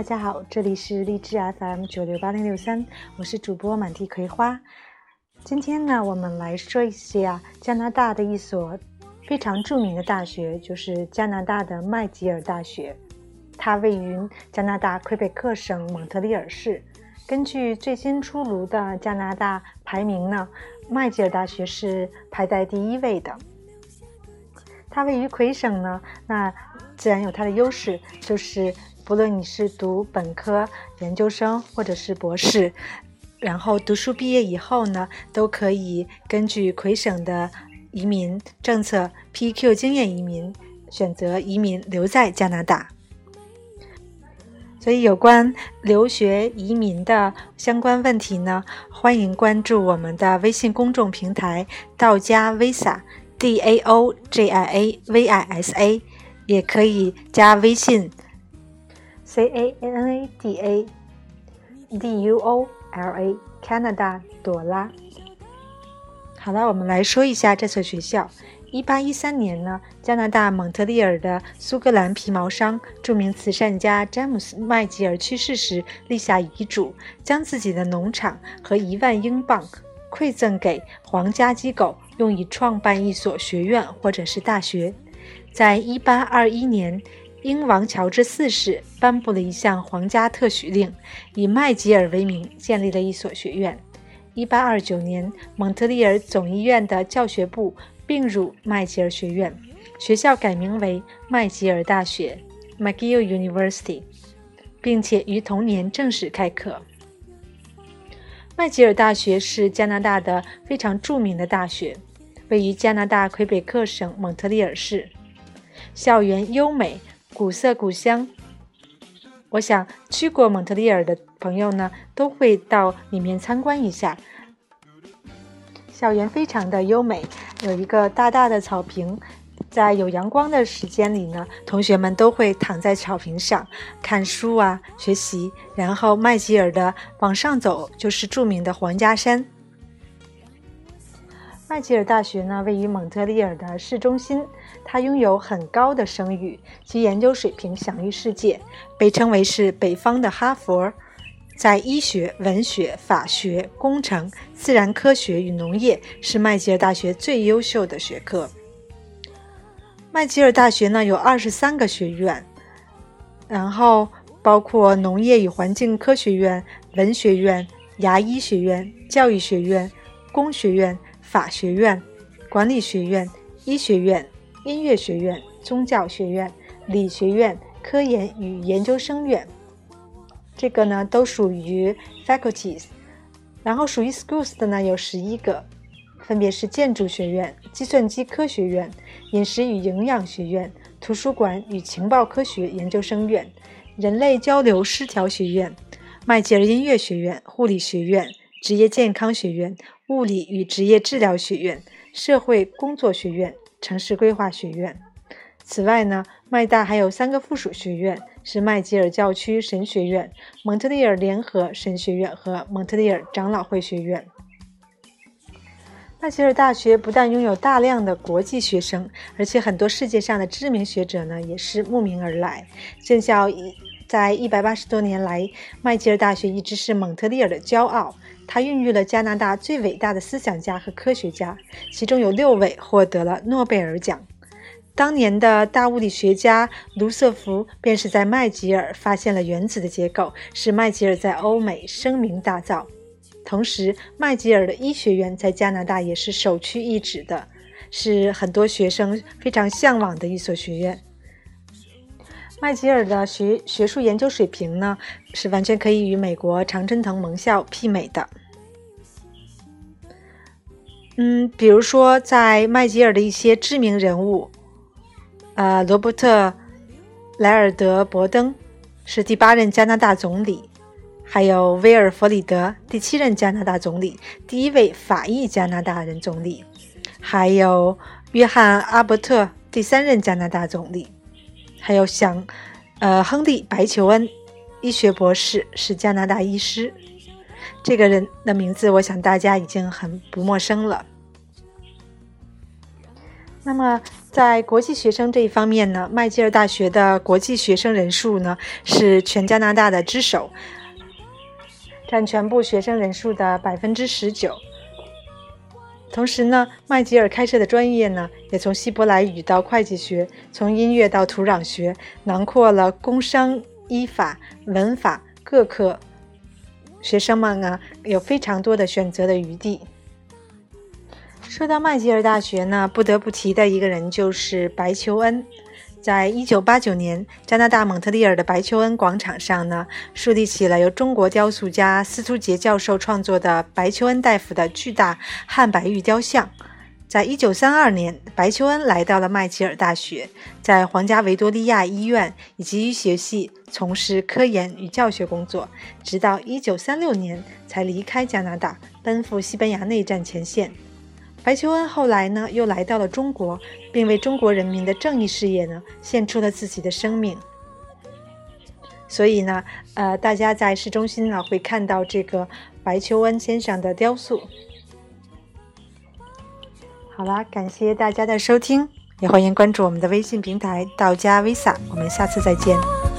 大家好，这里是荔枝 FM 九六八零六三，我是主播满地葵花。今天呢，我们来说一下加拿大的一所非常著名的大学，就是加拿大的麦吉尔大学。它位于加拿大魁北克省蒙特利尔市。根据最新出炉的加拿大排名呢，麦吉尔大学是排在第一位的。它位于魁省呢，那自然有它的优势，就是不论你是读本科、研究生或者是博士，然后读书毕业以后呢，都可以根据魁省的移民政策 PQ 经验移民，选择移民留在加拿大。所以，有关留学移民的相关问题呢，欢迎关注我们的微信公众平台“道家 Visa”。D A O J I A V I S A，也可以加微信 C A N A D A D U O L A Canada 朵拉。好了，我们来说一下这所学校。一八一三年呢，加拿大蒙特利尔的苏格兰皮毛商、著名慈善家詹姆斯麦吉尔去世时，立下遗嘱，将自己的农场和一万英镑馈赠给皇家机构。用以创办一所学院或者是大学。在一八二一年，英王乔治四世颁布了一项皇家特许令，以麦吉尔为名建立了一所学院。一八二九年，蒙特利尔总医院的教学部并入麦吉尔学院，学校改名为麦吉尔大学 （McGill University），并且于同年正式开课。麦吉尔大学是加拿大的非常著名的大学。位于加拿大魁北克省蒙特利尔市，校园优美，古色古香。我想去过蒙特利尔的朋友呢，都会到里面参观一下。校园非常的优美，有一个大大的草坪，在有阳光的时间里呢，同学们都会躺在草坪上看书啊，学习。然后麦吉尔的往上走就是著名的皇家山。麦吉尔大学呢，位于蒙特利尔的市中心，它拥有很高的声誉，其研究水平享誉世界，被称为是北方的哈佛。在医学、文学、法学、工程、自然科学与农业是麦吉尔大学最优秀的学科。麦吉尔大学呢有二十三个学院，然后包括农业与环境科学院、文学院、牙医学院、教育学院、工学院。法学院、管理学院、医学院、音乐学院、宗教学院、理学院、科研与研究生院，这个呢都属于 faculties。然后属于 schools 的呢有十一个，分别是建筑学院、计算机科学院、饮食与营养学院、图书馆与情报科学研究生院、人类交流失调学院、麦吉尔音乐学院、护理学院、职业健康学院。物理与职业治疗学院、社会工作学院、城市规划学院。此外呢，麦大还有三个附属学院，是麦吉尔教区神学院、蒙特利尔联合神学院和蒙特利尔长老会学院。麦吉尔大学不但拥有大量的国际学生，而且很多世界上的知名学者呢也是慕名而来。建校一在一百八十多年来，麦吉尔大学一直是蒙特利尔的骄傲。它孕育了加拿大最伟大的思想家和科学家，其中有六位获得了诺贝尔奖。当年的大物理学家卢瑟福便是在麦吉尔发现了原子的结构，使麦吉尔在欧美声名大噪。同时，麦吉尔的医学院在加拿大也是首屈一指的，是很多学生非常向往的一所学院。麦吉尔的学学术研究水平呢，是完全可以与美国常春藤盟校媲美的。嗯，比如说在麦吉尔的一些知名人物，呃，罗伯特·莱尔德·伯登是第八任加拿大总理，还有威尔弗里德第七任加拿大总理，第一位法裔加拿大人总理，还有约翰·阿伯特第三任加拿大总理，还有像呃亨利·白求恩医学博士是加拿大医师。这个人的名字，我想大家已经很不陌生了。那么，在国际学生这一方面呢，麦吉尔大学的国际学生人数呢是全加拿大的之首，占全部学生人数的百分之十九。同时呢，麦吉尔开设的专业呢，也从希伯来语到会计学，从音乐到土壤学，囊括了工商、医法、文法各科。学生们啊，有非常多的选择的余地。说到麦吉尔大学呢，不得不提的一个人就是白求恩。在一九八九年，加拿大蒙特利尔的白求恩广场上呢，树立起了由中国雕塑家司徒杰教授创作的白求恩大夫的巨大汉白玉雕像。在一九三二年，白求恩来到了麦吉尔大学，在皇家维多利亚医院以及医学系从事科研与教学工作，直到一九三六年才离开加拿大，奔赴西班牙内战前线。白求恩后来呢，又来到了中国，并为中国人民的正义事业呢，献出了自己的生命。所以呢，呃，大家在市中心呢，会看到这个白求恩先生的雕塑。好啦，感谢大家的收听，也欢迎关注我们的微信平台“道家 Visa”，我们下次再见。